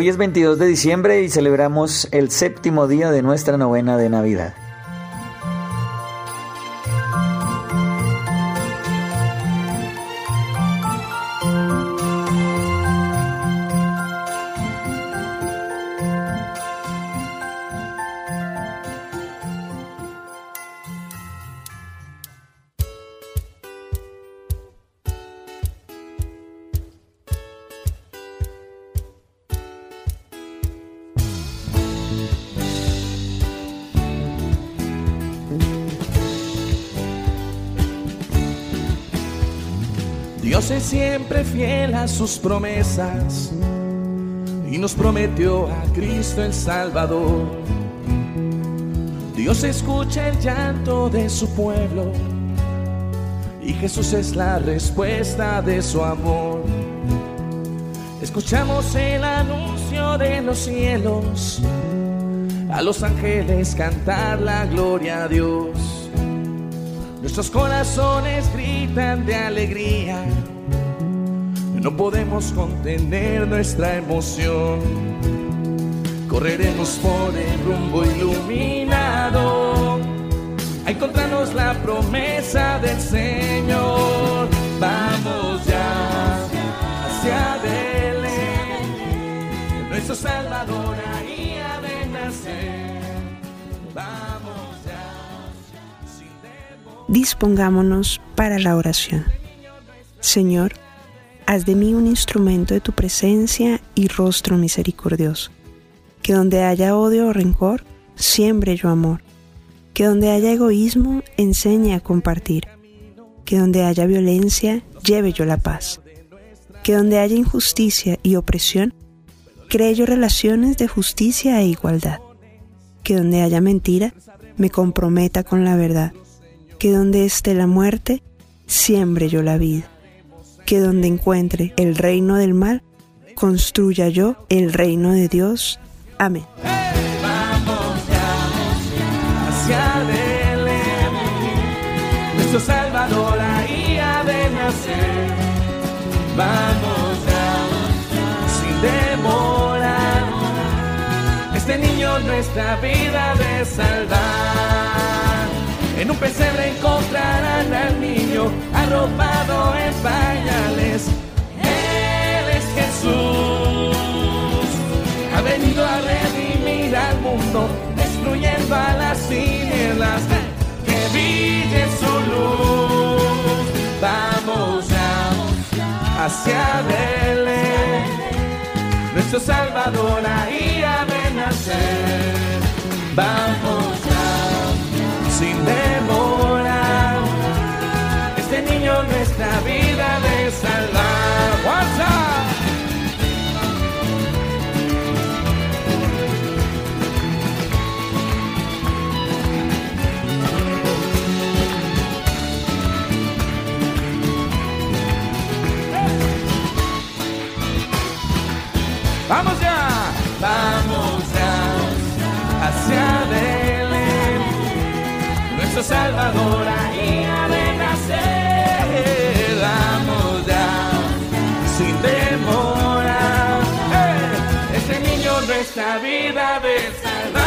Hoy es 22 de diciembre y celebramos el séptimo día de nuestra novena de Navidad. Dios es siempre fiel a sus promesas y nos prometió a Cristo el Salvador. Dios escucha el llanto de su pueblo y Jesús es la respuesta de su amor. Escuchamos el anuncio de los cielos, a los ángeles cantar la gloria a Dios. Nuestros corazones gritan de alegría. No podemos contener nuestra emoción. Correremos por el rumbo iluminado a encontrarnos la promesa del Señor. Dispongámonos para la oración. Señor, haz de mí un instrumento de tu presencia y rostro misericordioso. Que donde haya odio o rencor, siembre yo amor. Que donde haya egoísmo, enseñe a compartir. Que donde haya violencia, lleve yo la paz. Que donde haya injusticia y opresión, cree yo relaciones de justicia e igualdad. Que donde haya mentira, me comprometa con la verdad. Que donde esté la muerte, siembre yo la vida. Que donde encuentre el reino del mal, construya yo el reino de Dios. Amén. Vamos ya hacia Belén. Nuestro Salvador ahí ha de nacer. Vamos ya sin demora. Este niño nuestra vida de salvar. En un pesebre encontrarán al niño arropado en pañales. Él es Jesús ha venido a redimir al mundo, destruyendo a las tinieblas, que brille su luz. Vamos ya hacia Belén, nuestro Salvador ahí ha de nacer. Vamos Vamos ya, vamos ya hacia Belén. Nuestro Salvador ahí ha de nacer. Vamos ya, sin demora. ¡Eh! Este niño nuestra vida de salvar.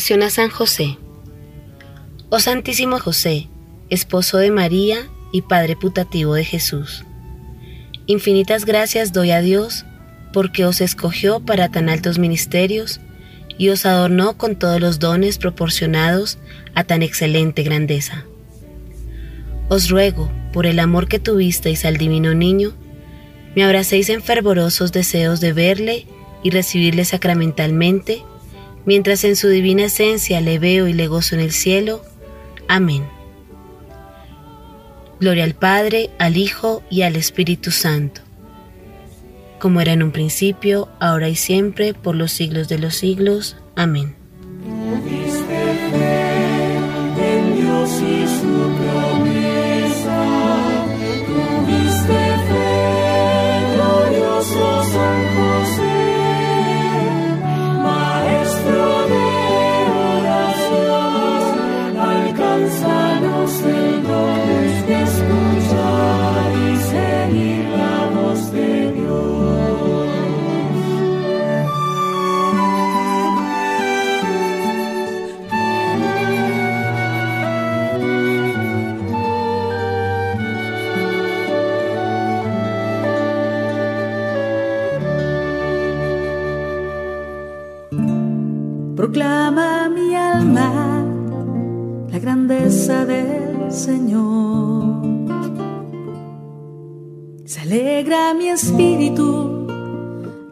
A San José. Oh Santísimo José, esposo de María y Padre putativo de Jesús. Infinitas gracias doy a Dios porque os escogió para tan altos ministerios y os adornó con todos los dones proporcionados a tan excelente grandeza. Os ruego, por el amor que tuvisteis al divino niño, me abracéis en fervorosos deseos de verle y recibirle sacramentalmente mientras en su divina esencia le veo y le gozo en el cielo. Amén. Gloria al Padre, al Hijo y al Espíritu Santo, como era en un principio, ahora y siempre, por los siglos de los siglos. Amén.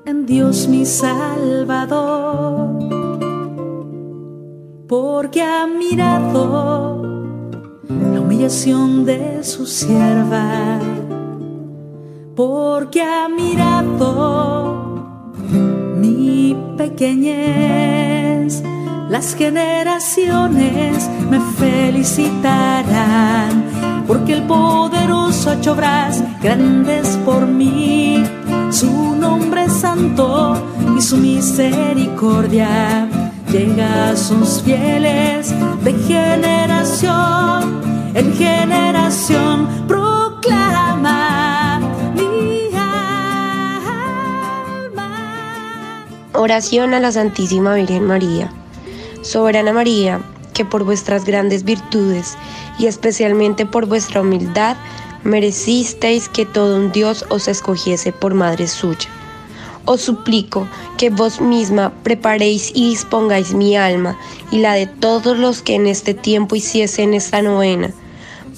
En Dios mi Salvador, porque ha mirado la humillación de su sierva, porque ha mirado mi pequeñez las generaciones me felicitarán, porque el poderoso ha hecho grandes por mí. Su nombre es santo y su misericordia llega a sus fieles de generación en generación. Proclama mi alma. Oración a la Santísima Virgen María. Soberana María, que por vuestras grandes virtudes y especialmente por vuestra humildad merecisteis que todo un Dios os escogiese por madre suya. Os suplico que vos misma preparéis y dispongáis mi alma y la de todos los que en este tiempo hiciesen esta novena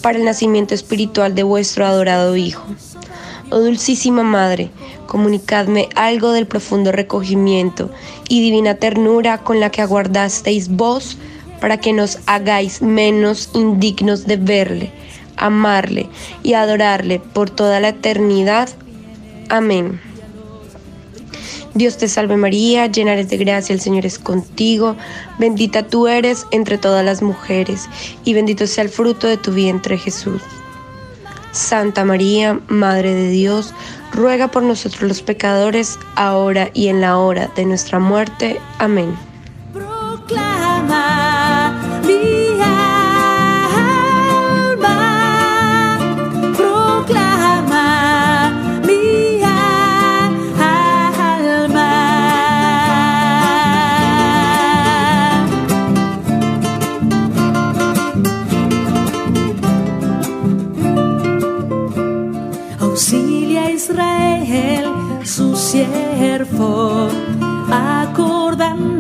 para el nacimiento espiritual de vuestro adorado Hijo. Oh Dulcísima Madre, comunicadme algo del profundo recogimiento y divina ternura con la que aguardasteis vos para que nos hagáis menos indignos de verle, amarle y adorarle por toda la eternidad. Amén. Dios te salve María, llena eres de gracia, el Señor es contigo, bendita tú eres entre todas las mujeres, y bendito sea el fruto de tu vientre Jesús. Santa María, Madre de Dios, ruega por nosotros los pecadores, ahora y en la hora de nuestra muerte. Amén.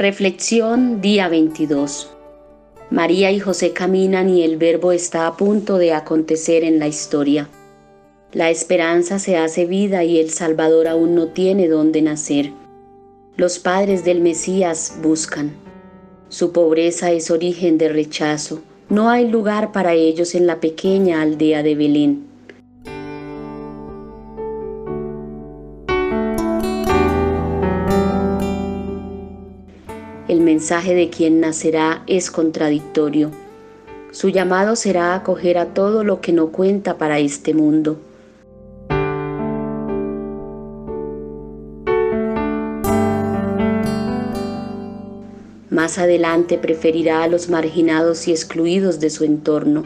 Reflexión día 22. María y José caminan y el verbo está a punto de acontecer en la historia. La esperanza se hace vida y el Salvador aún no tiene dónde nacer. Los padres del Mesías buscan. Su pobreza es origen de rechazo. No hay lugar para ellos en la pequeña aldea de Belén. Mensaje de quien nacerá es contradictorio. Su llamado será acoger a todo lo que no cuenta para este mundo. Más adelante preferirá a los marginados y excluidos de su entorno.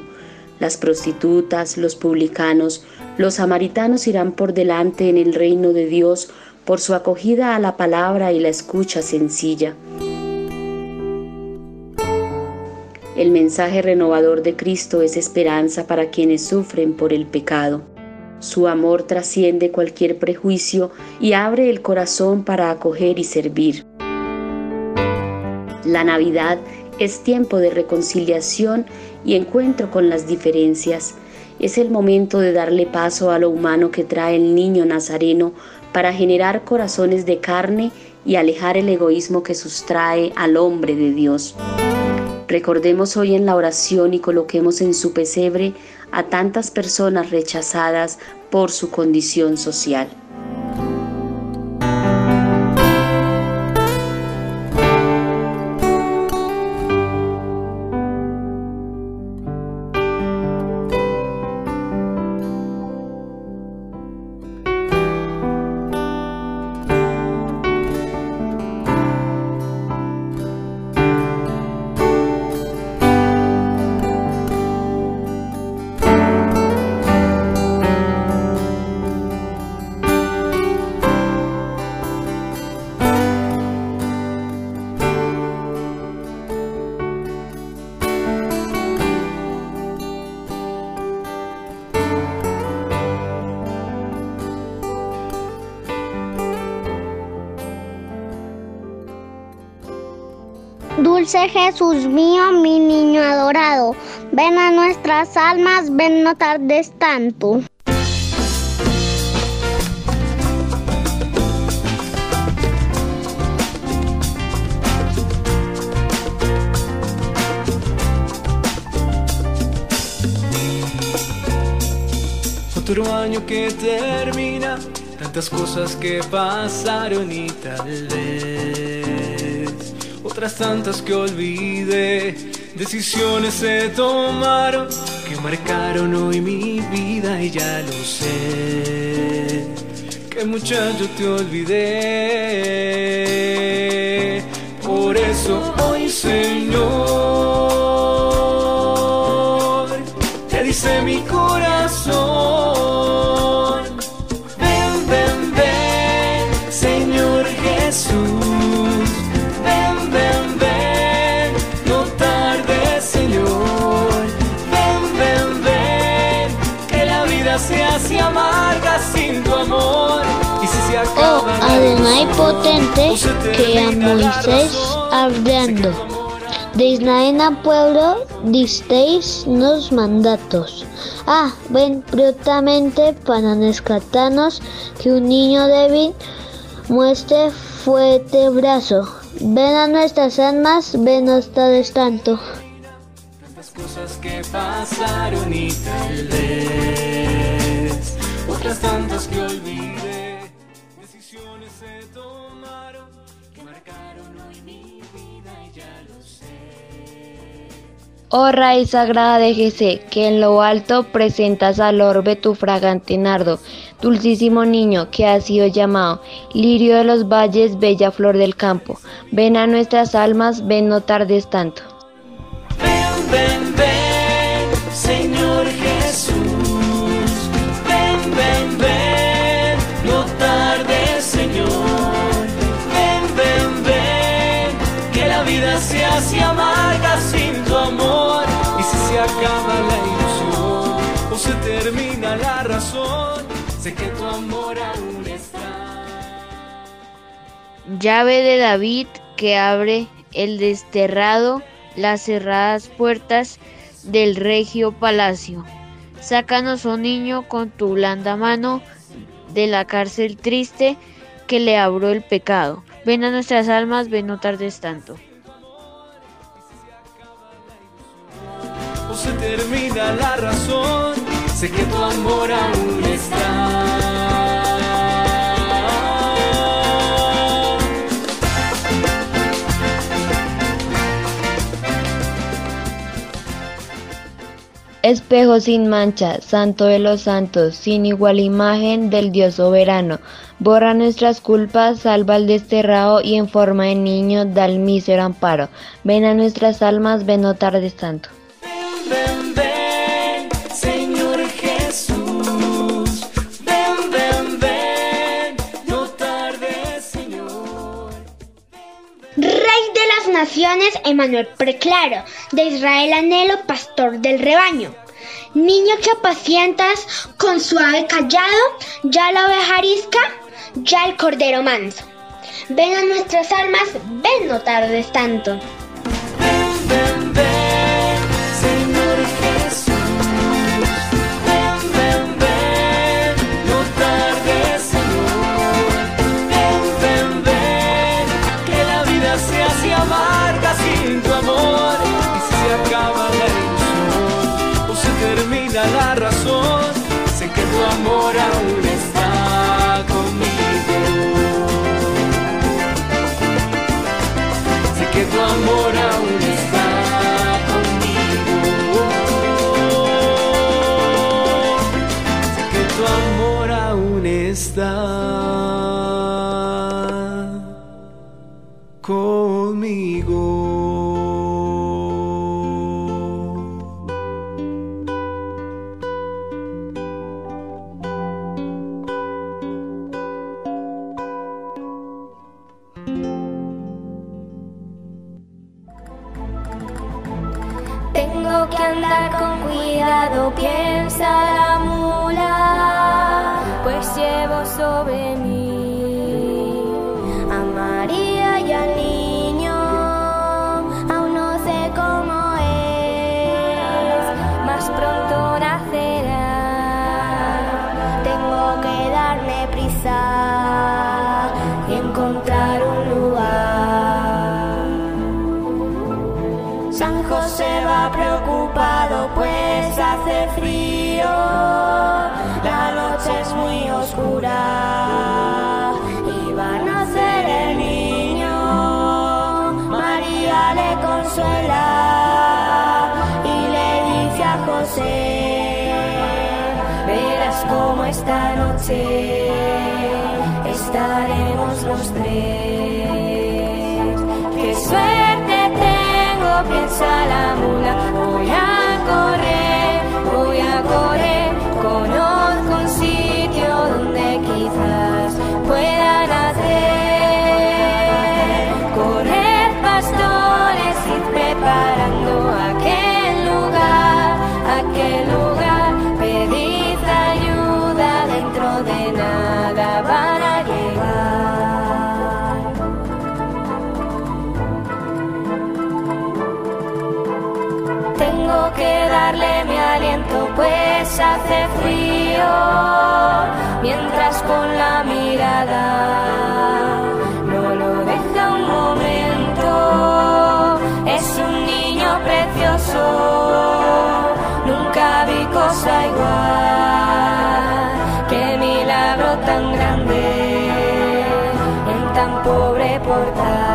Las prostitutas, los publicanos, los samaritanos irán por delante en el reino de Dios por su acogida a la palabra y la escucha sencilla. El mensaje renovador de Cristo es esperanza para quienes sufren por el pecado. Su amor trasciende cualquier prejuicio y abre el corazón para acoger y servir. La Navidad es tiempo de reconciliación y encuentro con las diferencias. Es el momento de darle paso a lo humano que trae el niño nazareno para generar corazones de carne y alejar el egoísmo que sustrae al hombre de Dios. Recordemos hoy en la oración y coloquemos en su pesebre a tantas personas rechazadas por su condición social. Dulce Jesús mío, mi niño adorado, ven a nuestras almas, ven no tardes tanto. Otro año que termina, tantas cosas que pasaron y tal vez otras tantas que olvidé. Decisiones se tomaron que marcaron hoy mi vida y ya lo sé. Que muchacho te olvidé. Por eso hoy, Señor, potente, que a Moisés hablando. sé que tu amor aún De Israel al pueblo disteis los mandatos. Ah, ven prontamente para rescatarnos que un niño débil muestre fuerte brazo. Ven a nuestras almas, ven hasta tanto. Tantas cosas que pasaron y tal otras tantas que olvidé. Oh raíz sagrada de Jesé, que en lo alto presentas al orbe tu fragante nardo, dulcísimo niño que ha sido llamado, lirio de los valles, bella flor del campo. Ven a nuestras almas, ven no tardes tanto. Ven, ven, ven, Llave de David, que abre el desterrado las cerradas puertas del regio palacio. Sácanos, oh niño, con tu blanda mano de la cárcel triste que le abrió el pecado. Ven a nuestras almas, ven no tardes tanto. Se termina la razón, sé que tu amor aún está. Espejo sin mancha, santo de los santos, sin igual imagen del Dios soberano, borra nuestras culpas, salva al desterrado y en forma de niño da el mísero amparo. Ven a nuestras almas, ven no tardes tanto. Las naciones, Emanuel Preclaro, de Israel anhelo, pastor del rebaño. Niño que apacientas con suave callado, ya la oveja arisca, ya el cordero manso. Ven a nuestras almas, ven no tardes tanto. Noche estaremos los tres. Qué suerte Mientras con la mirada no lo deja un momento. Es un niño precioso, nunca vi cosa igual. Qué milagro tan grande en tan pobre portal.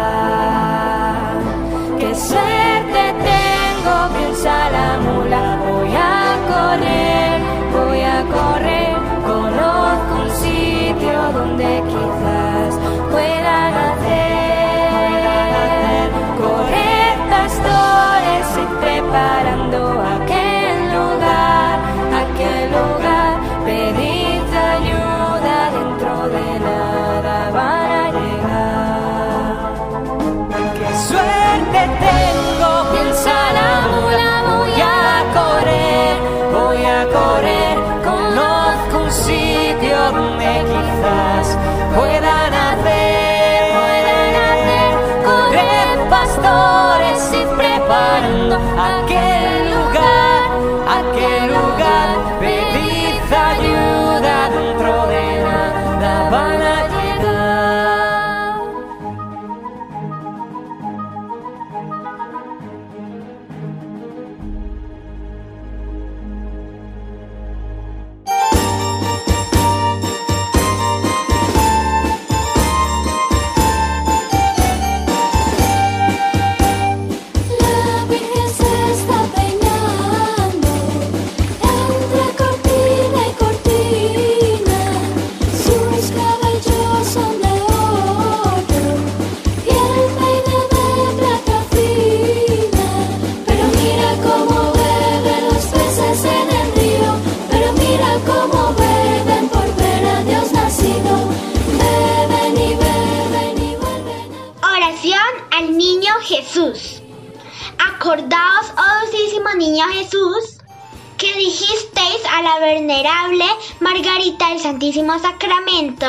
Santísimo Sacramento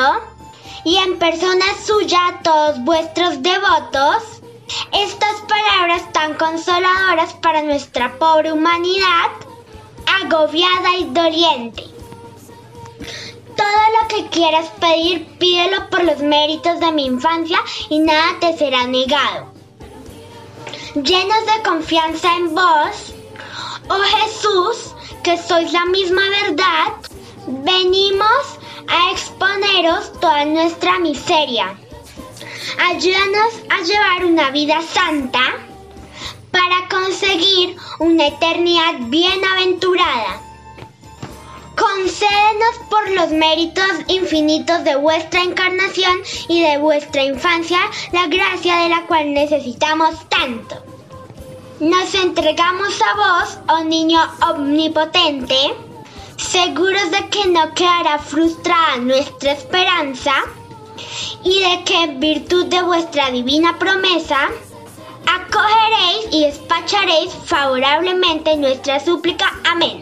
y en persona suya a todos vuestros devotos, estas palabras tan consoladoras para nuestra pobre humanidad, agobiada y doliente. Todo lo que quieras pedir, pídelo por los méritos de mi infancia y nada te será negado. Llenos de confianza en vos, oh Jesús, que sois la misma verdad, venimos a exponeros toda nuestra miseria. Ayúdanos a llevar una vida santa para conseguir una eternidad bienaventurada. Concédenos por los méritos infinitos de vuestra encarnación y de vuestra infancia la gracia de la cual necesitamos tanto. Nos entregamos a vos, oh niño omnipotente, seguros de que no quedará frustrada nuestra esperanza y de que en virtud de vuestra divina promesa, acogeréis y despacharéis favorablemente nuestra súplica. Amén.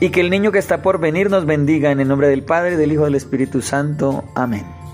Y que el niño que está por venir nos bendiga en el nombre del Padre, del Hijo y del Espíritu Santo. Amén.